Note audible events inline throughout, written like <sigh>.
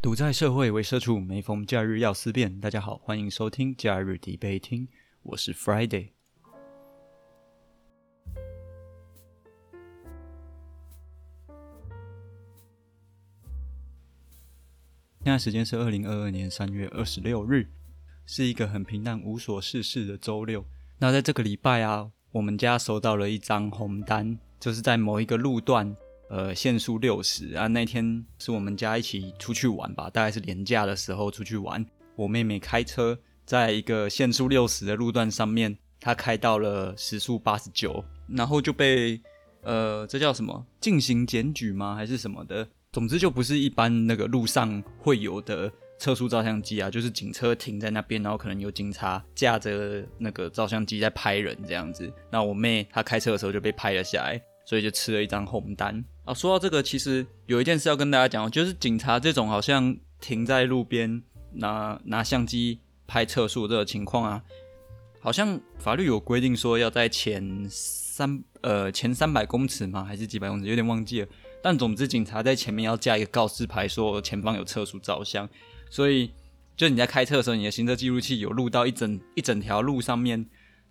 独在社会为社畜，每逢假日要思辨。大家好，欢迎收听假日底杯听，我是 Friday。现在时间是二零二二年三月二十六日，是一个很平淡、无所事事的周六。那在这个礼拜啊，我们家收到了一张红单，就是在某一个路段。呃，限速六十啊！那天是我们家一起出去玩吧，大概是年假的时候出去玩。我妹妹开车在一个限速六十的路段上面，她开到了时速八十九，然后就被呃，这叫什么进行检举吗？还是什么的？总之就不是一般那个路上会有的测速照相机啊，就是警车停在那边，然后可能有警察架着那个照相机在拍人这样子。那我妹她开车的时候就被拍了下来。所以就吃了一张红单啊！说到这个，其实有一件事要跟大家讲，就是警察这种好像停在路边拿拿相机拍测速这个情况啊，好像法律有规定说要在前三呃前三百公尺吗？还是几百公尺？有点忘记了。但总之，警察在前面要架一个告示牌，说前方有测速照相。所以，就你在开车的时候，你的行车记录器有录到一整一整条路上面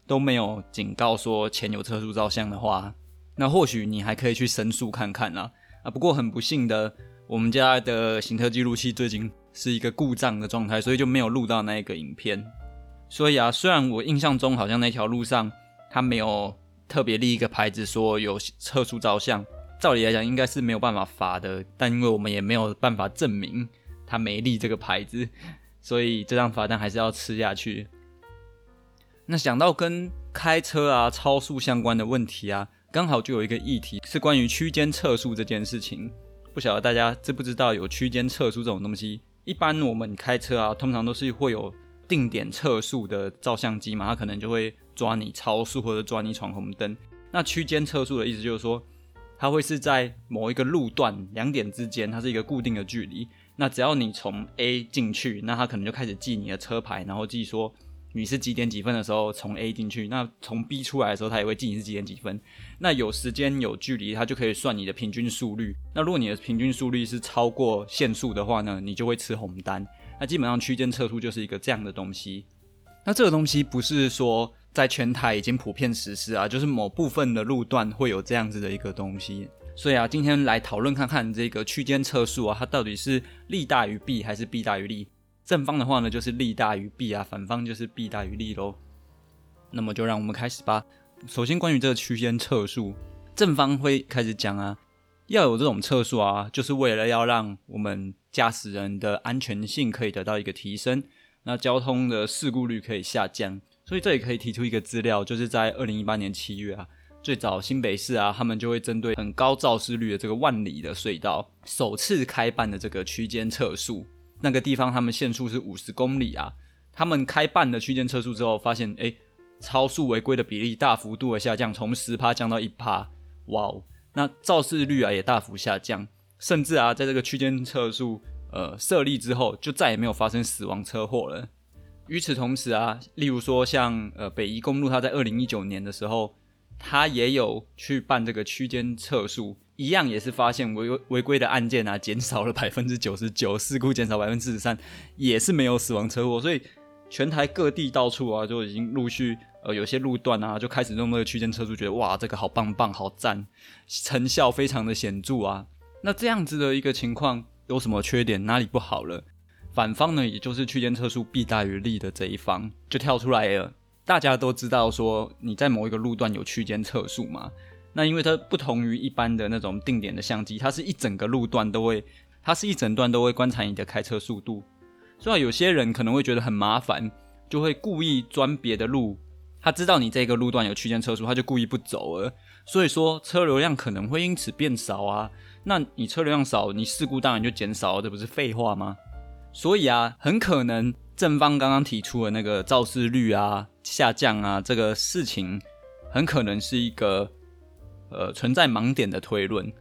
都没有警告说前有测速照相的话。那或许你还可以去申诉看看啦。啊！不过很不幸的，我们家的行车记录器最近是一个故障的状态，所以就没有录到那个影片。所以啊，虽然我印象中好像那条路上它没有特别立一个牌子说有测速照相，照理来讲应该是没有办法罚的，但因为我们也没有办法证明它没立这个牌子，所以这张罚单还是要吃下去。那想到跟开车啊、超速相关的问题啊。刚好就有一个议题是关于区间测速这件事情，不晓得大家知不知道有区间测速这种东西？一般我们开车啊，通常都是会有定点测速的照相机嘛，它可能就会抓你超速或者抓你闯红灯。那区间测速的意思就是说，它会是在某一个路段两点之间，它是一个固定的距离。那只要你从 A 进去，那它可能就开始记你的车牌，然后记说。你是几点几分的时候从 A 进去？那从 B 出来的时候，它也会记你是几点几分。那有时间有距离，它就可以算你的平均速率。那如果你的平均速率是超过限速的话呢，你就会吃红单。那基本上区间测速就是一个这样的东西。那这个东西不是说在全台已经普遍实施啊，就是某部分的路段会有这样子的一个东西。所以啊，今天来讨论看看这个区间测速啊，它到底是利大于弊还是弊大于利？正方的话呢，就是利大于弊啊；反方就是弊大于利喽。那么就让我们开始吧。首先，关于这个区间测速，正方会开始讲啊，要有这种测速啊，就是为了要让我们驾驶人的安全性可以得到一个提升，那交通的事故率可以下降。所以这里可以提出一个资料，就是在二零一八年七月啊，最早新北市啊，他们就会针对很高肇事率的这个万里的隧道，首次开办的这个区间测速。那个地方他们限速是五十公里啊，他们开办的区间测速之后，发现哎，超速违规的比例大幅度的下降，从十趴降到一趴，哇哦！那肇事率啊也大幅下降，甚至啊在这个区间测速呃设立之后，就再也没有发生死亡车祸了。与此同时啊，例如说像呃北宜公路，它在二零一九年的时候，它也有去办这个区间测速。一样也是发现违违规的案件啊，减少了 <laughs> 百分之九十九，事故减少百分之四十三，也是没有死亡车祸。所以全台各地到处啊，就已经陆续呃有些路段啊，就开始用那个区间测速，觉得哇，这个好棒棒，好赞，成效非常的显著啊。那这样子的一个情况有什么缺点？哪里不好了？反方呢，也就是区间测速弊大于利的这一方就跳出来了。大家都知道说你在某一个路段有区间测速嘛？那因为它不同于一般的那种定点的相机，它是一整个路段都会，它是一整段都会观察你的开车速度。所以有些人可能会觉得很麻烦，就会故意钻别的路。他知道你这个路段有区间测速，他就故意不走了。所以说车流量可能会因此变少啊。那你车流量少，你事故当然就减少，这不是废话吗？所以啊，很可能正方刚刚提出的那个肇事率啊下降啊这个事情，很可能是一个。呃，存在盲点的推论。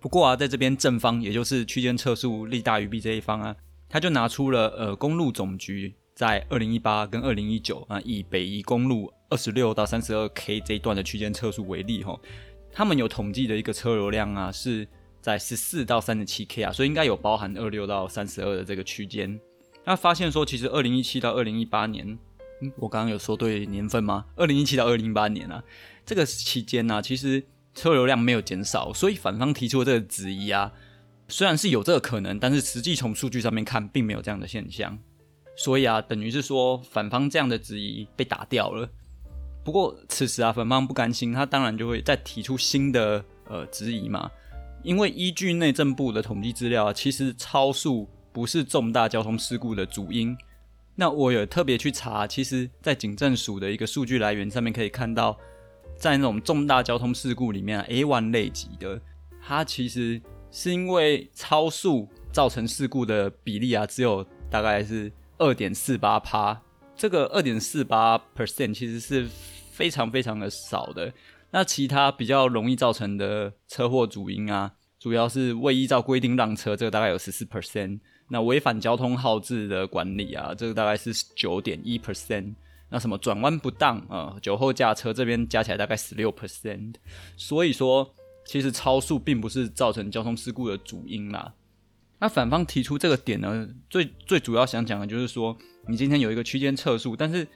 不过啊，在这边正方，也就是区间测速利大于弊这一方啊，他就拿出了呃，公路总局在二零一八跟二零一九啊，以北宜公路二十六到三十二 K 这一段的区间测速为例哈，他们有统计的一个车流量啊，是在十四到三十七 K 啊，所以应该有包含二六到三十二的这个区间。那发现说，其实二零一七到二零一八年，嗯，我刚刚有说对年份吗？二零一七到二零一八年啊，这个期间呢，其实车流量没有减少，所以反方提出的这个质疑啊，虽然是有这个可能，但是实际从数据上面看，并没有这样的现象。所以啊，等于是说反方这样的质疑被打掉了。不过此时啊，反方不甘心，他当然就会再提出新的呃质疑嘛。因为依据内政部的统计资料啊，其实超速不是重大交通事故的主因。那我有特别去查，其实，在警政署的一个数据来源上面可以看到，在那种重大交通事故里面，A one 类级的，它其实是因为超速造成事故的比例啊，只有大概是二点四八趴。这个二点四八 percent 其实是。非常非常的少的，那其他比较容易造成的车祸主因啊，主要是未依照规定让车，这个大概有十四 percent，那违反交通号志的管理啊，这个大概是九点一 percent，那什么转弯不当啊，酒后驾车这边加起来大概十六 percent，所以说其实超速并不是造成交通事故的主因啦。那反方提出这个点呢，最最主要想讲的就是说，你今天有一个区间测速，但是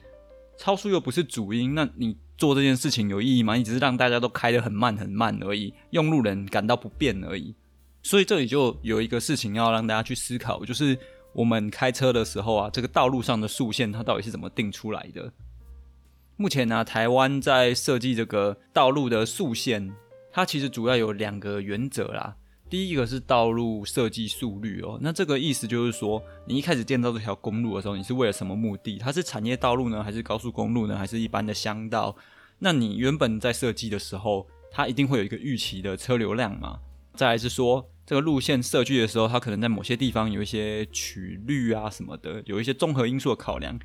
超速又不是主因，那你做这件事情有意义吗？你只是让大家都开得很慢很慢而已，用路人感到不便而已。所以这里就有一个事情要让大家去思考，就是我们开车的时候啊，这个道路上的速线它到底是怎么定出来的？目前呢，台湾在设计这个道路的速线，它其实主要有两个原则啦。第一个是道路设计速率哦，那这个意思就是说，你一开始建造这条公路的时候，你是为了什么目的？它是产业道路呢，还是高速公路呢，还是一般的乡道？那你原本在设计的时候，它一定会有一个预期的车流量嘛？再来是说，这个路线设计的时候，它可能在某些地方有一些曲率啊什么的，有一些综合因素的考量。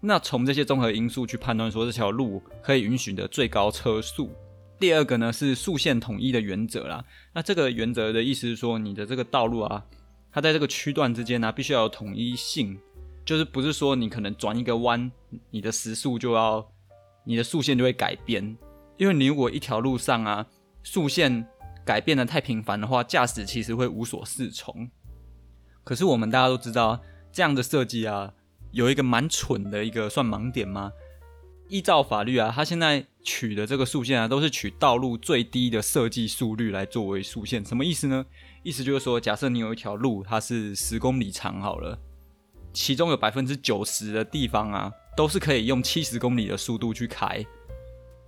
那从这些综合因素去判断说，这条路可以允许的最高车速。第二个呢是速线统一的原则啦。那这个原则的意思是说，你的这个道路啊，它在这个区段之间呢，必须要有统一性，就是不是说你可能转一个弯，你的时速就要，你的速线就会改变。因为你如果一条路上啊，速线改变的太频繁的话，驾驶其实会无所适从。可是我们大家都知道，这样的设计啊，有一个蛮蠢的一个算盲点吗？依照法律啊，它现在取的这个速线啊，都是取道路最低的设计速率来作为速线。什么意思呢？意思就是说，假设你有一条路，它是十公里长好了，其中有百分之九十的地方啊，都是可以用七十公里的速度去开，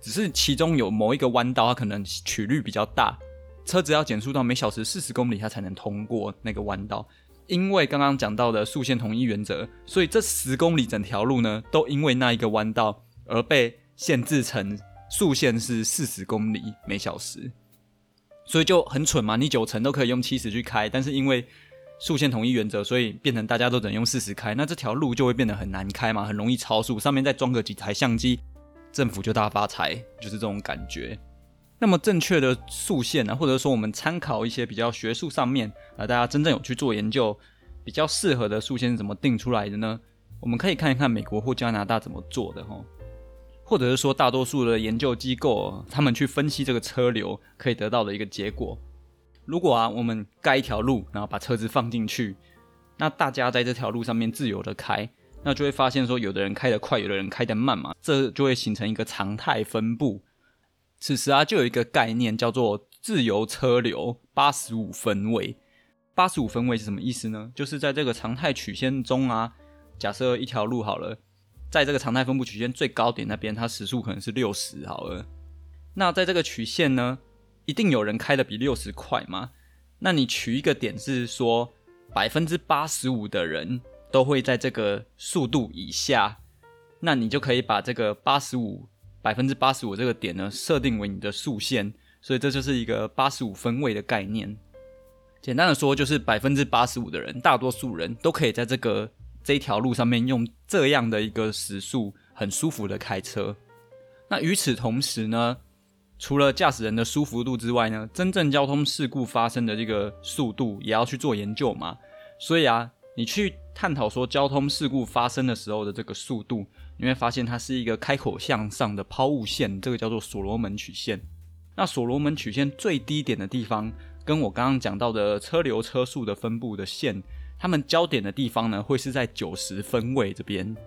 只是其中有某一个弯道，它可能曲率比较大，车子要减速到每小时四十公里，它才能通过那个弯道。因为刚刚讲到的速线统一原则，所以这十公里整条路呢，都因为那一个弯道。而被限制成速限是四十公里每小时，所以就很蠢嘛。你九成都可以用七十去开，但是因为速限统一原则，所以变成大家都只能用四十开，那这条路就会变得很难开嘛，很容易超速。上面再装个几台相机，政府就大发财，就是这种感觉。那么正确的速限呢，或者说我们参考一些比较学术上面啊，大家真正有去做研究，比较适合的速限是怎么定出来的呢？我们可以看一看美国或加拿大怎么做的哈。或者是说，大多数的研究机构，他们去分析这个车流，可以得到的一个结果。如果啊，我们盖一条路，然后把车子放进去，那大家在这条路上面自由的开，那就会发现说，有的人开得快，有的人开得慢嘛，这就会形成一个常态分布。此时啊，就有一个概念叫做自由车流八十五分位。八十五分位是什么意思呢？就是在这个常态曲线中啊，假设一条路好了。在这个常态分布曲线最高点那边，它时速可能是六十好了。那在这个曲线呢，一定有人开的比六十快吗？那你取一个点是说，百分之八十五的人都会在这个速度以下，那你就可以把这个八十五百分之八十五这个点呢设定为你的速线，所以这就是一个八十五分位的概念。简单的说，就是百分之八十五的人，大多数人都可以在这个。这条路上面用这样的一个时速很舒服的开车，那与此同时呢，除了驾驶人的舒服度之外呢，真正交通事故发生的这个速度也要去做研究嘛。所以啊，你去探讨说交通事故发生的时候的这个速度，你会发现它是一个开口向上的抛物线，这个叫做所罗门曲线。那所罗门曲线最低点的地方跟我刚刚讲到的车流车速的分布的线，它们焦点的地方呢，会是在九十分位这边。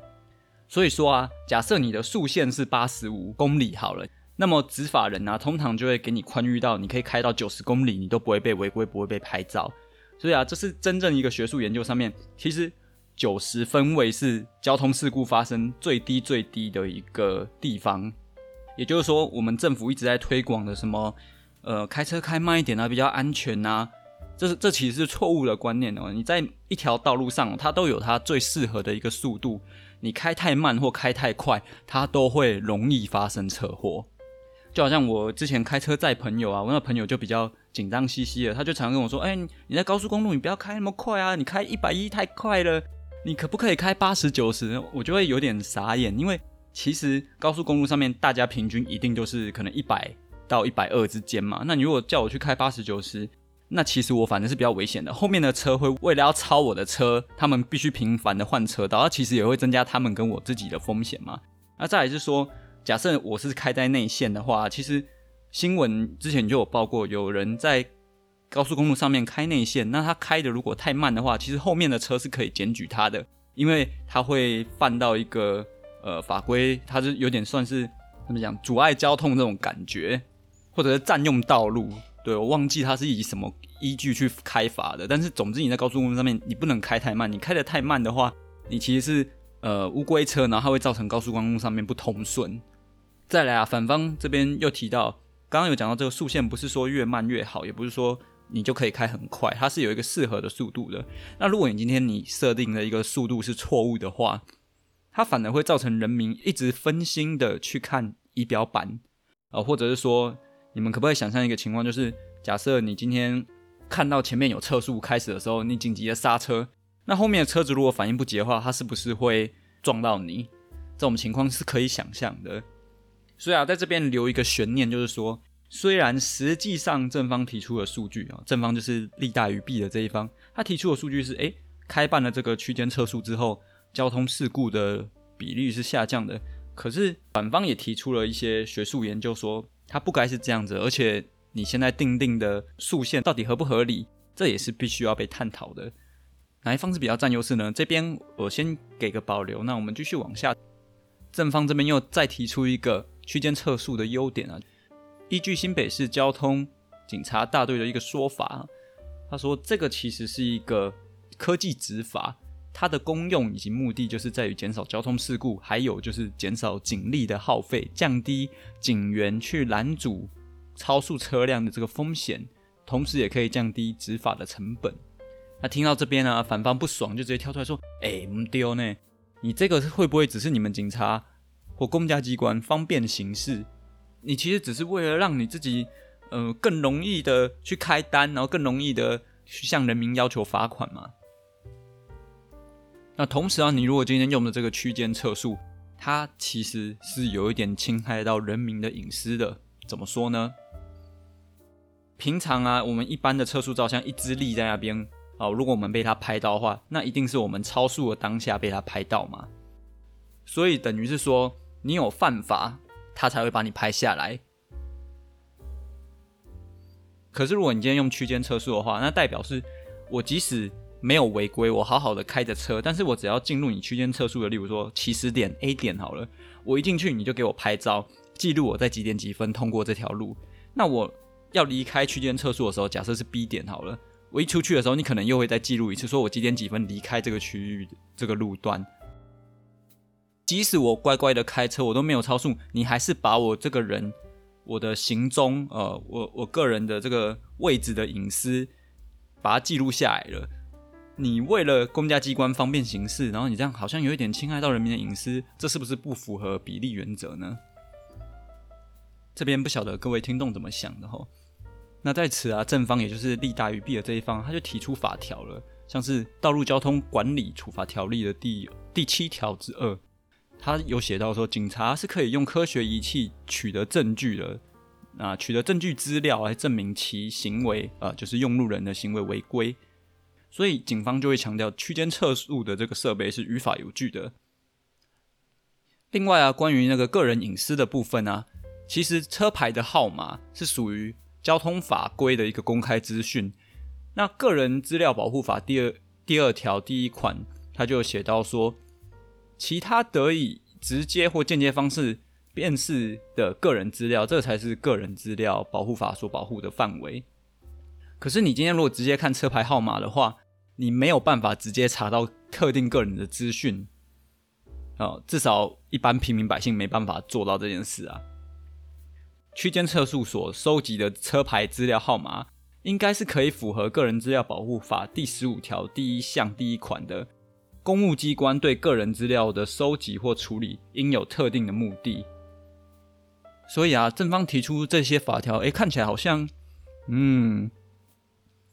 所以说啊，假设你的速限是八十五公里好了，那么执法人啊，通常就会给你宽裕到你可以开到九十公里，你都不会被违规，不会被拍照。所以啊，这是真正一个学术研究上面，其实九十分位是交通事故发生最低最低的一个地方。也就是说，我们政府一直在推广的什么，呃，开车开慢一点啊，比较安全呐，这是这其实是错误的观念哦。你在一条道路上，它都有它最适合的一个速度。你开太慢或开太快，它都会容易发生车祸。就好像我之前开车载朋友啊，我那朋友就比较紧张兮兮的，他就常跟我说：“哎，你在高速公路，你不要开那么快啊，你开一百一太快了，你可不可以开八十九十？”我就会有点傻眼，因为其实高速公路上面大家平均一定都是可能一百到一百二之间嘛。那你如果叫我去开八十九十，那其实我反正是比较危险的，后面的车会为了要超我的车，他们必须频繁的换车道，那其实也会增加他们跟我自己的风险嘛。那再来是说，假设我是开在内线的话，其实新闻之前就有报过，有人在高速公路上面开内线，那他开的如果太慢的话，其实后面的车是可以检举他的，因为他会犯到一个呃法规，他是有点算是怎么讲阻碍交通这种感觉，或者是占用道路。对我忘记他是以什么依据去开罚的，但是总之你在高速公路上面，你不能开太慢，你开的太慢的话，你其实是呃乌龟车，然后它会造成高速公路上面不通顺。再来啊，反方这边又提到，刚刚有讲到这个速线不是说越慢越好，也不是说你就可以开很快，它是有一个适合的速度的。那如果你今天你设定的一个速度是错误的话，它反而会造成人民一直分心的去看仪表板啊，或者是说。你们可不可以想象一个情况，就是假设你今天看到前面有测速开始的时候，你紧急的刹车，那后面的车子如果反应不及的话，它是不是会撞到你？这种情况是可以想象的。所以啊，在这边留一个悬念，就是说，虽然实际上正方提出的数据啊，正方就是利大于弊的这一方，他提出的数据是，诶，开办了这个区间测速之后，交通事故的比例是下降的。可是反方也提出了一些学术研究说。它不该是这样子，而且你现在定定的速线到底合不合理，这也是必须要被探讨的。哪一方是比较占优势呢？这边我先给个保留，那我们继续往下。正方这边又再提出一个区间测速的优点啊，依据新北市交通警察大队的一个说法，他说这个其实是一个科技执法。它的功用以及目的就是在于减少交通事故，还有就是减少警力的耗费，降低警员去拦阻超速车辆的这个风险，同时也可以降低执法的成本。那听到这边呢，反方不爽，就直接跳出来说：“哎，唔丢呢？你这个会不会只是你们警察或公家机关方便行事？你其实只是为了让你自己，呃，更容易的去开单，然后更容易的去向人民要求罚款嘛？”那同时啊，你如果今天用的这个区间测速，它其实是有一点侵害到人民的隐私的。怎么说呢？平常啊，我们一般的测速照相，一支立在那边哦，如果我们被它拍到的话，那一定是我们超速的当下被它拍到嘛。所以等于是说，你有犯法，他才会把你拍下来。可是如果你今天用区间测速的话，那代表是我即使。没有违规，我好好的开着车，但是我只要进入你区间测速的，例如说起始点 A 点好了，我一进去你就给我拍照，记录我在几点几分通过这条路。那我要离开区间测速的时候，假设是 B 点好了，我一出去的时候，你可能又会再记录一次，说我几点几分离开这个区域这个路段。即使我乖乖的开车，我都没有超速，你还是把我这个人我的行踪，呃，我我个人的这个位置的隐私，把它记录下来了。你为了公家机关方便行事，然后你这样好像有一点侵害到人民的隐私，这是不是不符合比例原则呢？这边不晓得各位听众怎么想的吼。那在此啊，正方也就是利大于弊的这一方，他就提出法条了，像是《道路交通管理处罚条例》的第第七条之二，他有写到说，警察是可以用科学仪器取得证据的，啊，取得证据资料来证明其行为，呃，就是用路人的行为违规。所以警方就会强调区间测速的这个设备是于法有据的。另外啊，关于那个个人隐私的部分啊，其实车牌的号码是属于交通法规的一个公开资讯。那个人资料保护法第二第二条第一款，它就写到说，其他得以直接或间接方式辨识的个人资料，这才是个人资料保护法所保护的范围。可是你今天如果直接看车牌号码的话，你没有办法直接查到特定个人的资讯，哦，至少一般平民百姓没办法做到这件事啊。区间测速所收集的车牌资料号码，应该是可以符合个人资料保护法第十五条第一项第一款的，公务机关对个人资料的收集或处理应有特定的目的。所以啊，正方提出这些法条，诶，看起来好像，嗯，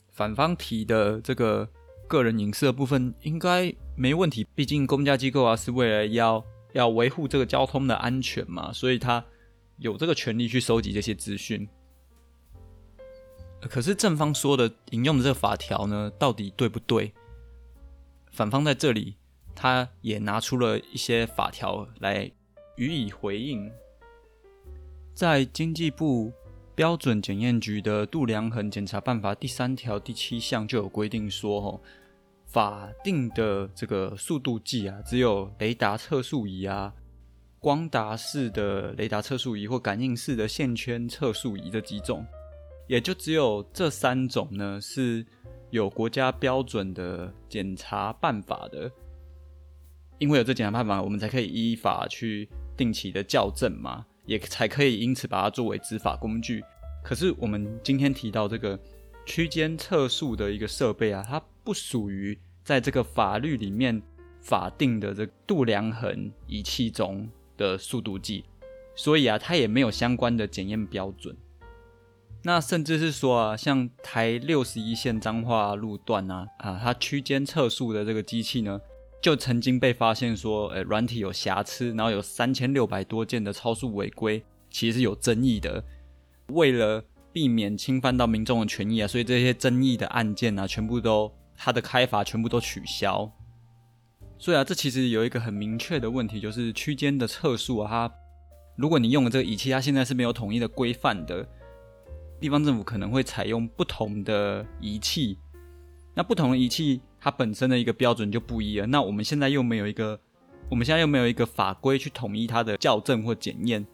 反方提的这个。个人隐私的部分应该没问题，毕竟公家机构啊是为了要要维护这个交通的安全嘛，所以他有这个权利去收集这些资讯。可是正方说的引用的这个法条呢，到底对不对？反方在这里他也拿出了一些法条来予以回应，在经济部标准检验局的度量衡检查办法第三条第七项就有规定说，哦。法定的这个速度计啊，只有雷达测速仪啊、光达式的雷达测速仪或感应式的线圈测速仪这几种，也就只有这三种呢是有国家标准的检查办法的。因为有这检查办法，我们才可以依法去定期的校正嘛，也才可以因此把它作为执法工具。可是我们今天提到这个区间测速的一个设备啊，它不属于在这个法律里面法定的这度量衡仪器中的速度计，所以啊，它也没有相关的检验标准。那甚至是说啊，像台六十一线彰化路段啊，啊，它区间测速的这个机器呢，就曾经被发现说，呃，软体有瑕疵，然后有三千六百多件的超速违规，其实是有争议的。为了避免侵犯到民众的权益啊，所以这些争议的案件啊，全部都。它的开发全部都取消，所以啊，这其实有一个很明确的问题，就是区间的测速啊，它如果你用的这个仪器，它现在是没有统一的规范的，地方政府可能会采用不同的仪器，那不同的仪器它本身的一个标准就不一样，那我们现在又没有一个，我们现在又没有一个法规去统一它的校正或检验，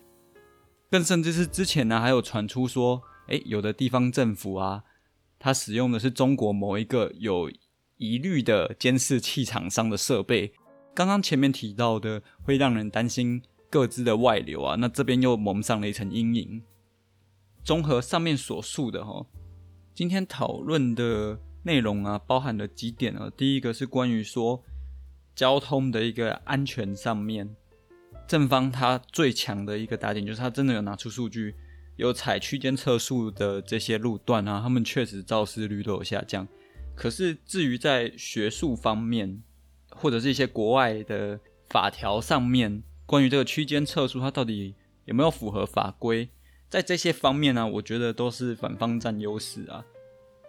更甚至是之前呢，还有传出说，哎，有的地方政府啊。它使用的是中国某一个有疑虑的监视器厂商的设备。刚刚前面提到的会让人担心各自的外流啊，那这边又蒙上了一层阴影。综合上面所述的哈，今天讨论的内容啊，包含了几点啊。第一个是关于说交通的一个安全上面，正方他最强的一个打点就是他真的有拿出数据。有采区间测速的这些路段啊，他们确实肇事率都有下降。可是至于在学术方面，或者是一些国外的法条上面，关于这个区间测速，它到底有没有符合法规，在这些方面呢，我觉得都是反方占优势啊。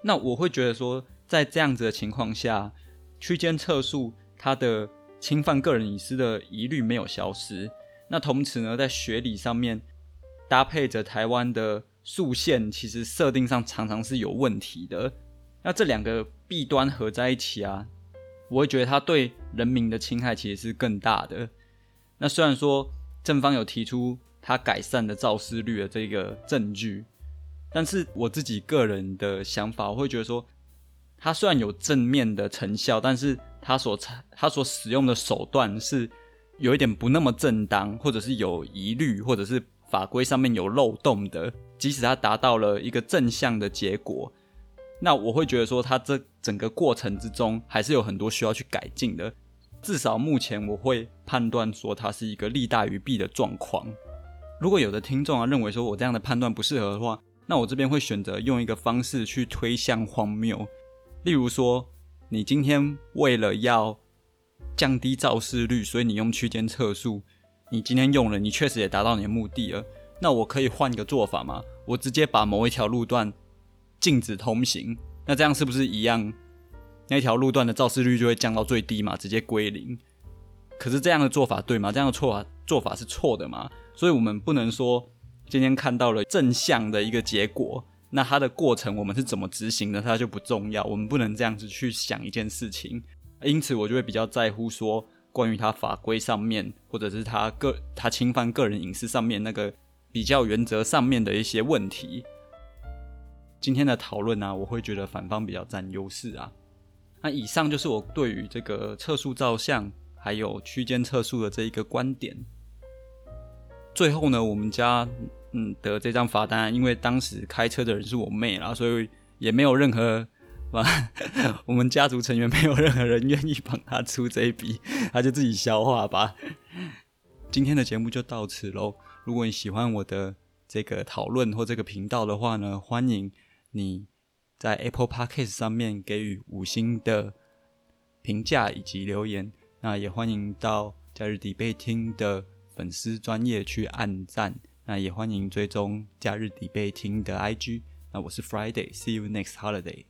那我会觉得说，在这样子的情况下，区间测速它的侵犯个人隐私的疑虑没有消失。那同时呢，在学理上面。搭配着台湾的速线，其实设定上常常是有问题的。那这两个弊端合在一起啊，我会觉得它对人民的侵害其实是更大的。那虽然说正方有提出它改善的肇事率的这个证据，但是我自己个人的想法，我会觉得说，它虽然有正面的成效，但是它所采它所使用的手段是有一点不那么正当，或者是有疑虑，或者是。法规上面有漏洞的，即使它达到了一个正向的结果，那我会觉得说，它这整个过程之中还是有很多需要去改进的。至少目前我会判断说，它是一个利大于弊的状况。如果有的听众啊认为说我这样的判断不适合的话，那我这边会选择用一个方式去推向荒谬。例如说，你今天为了要降低肇事率，所以你用区间测速。你今天用了，你确实也达到你的目的了。那我可以换一个做法吗？我直接把某一条路段禁止通行，那这样是不是一样？那条路段的肇事率就会降到最低嘛，直接归零。可是这样的做法对吗？这样的错法做法是错的吗？所以我们不能说今天看到了正向的一个结果，那它的过程我们是怎么执行的，它就不重要。我们不能这样子去想一件事情，因此我就会比较在乎说，关于它法规上面，或者是它个它侵犯个人隐私上面那个比较原则上面的一些问题。今天的讨论呢，我会觉得反方比较占优势啊。那以上就是我对于这个测速照相还有区间测速的这一个观点。最后呢，我们家。嗯，得这张罚单，因为当时开车的人是我妹啦，所以也没有任何，<laughs> 我们家族成员没有任何人愿意帮他出这一笔，<laughs> 他就自己消化吧。今天的节目就到此喽。如果你喜欢我的这个讨论或这个频道的话呢，欢迎你在 Apple Podcast 上面给予五星的评价以及留言。那也欢迎到假日底贝听的粉丝专业去按赞。那也欢迎追踪假日底背听的 IG。那我是 Friday，See you next holiday。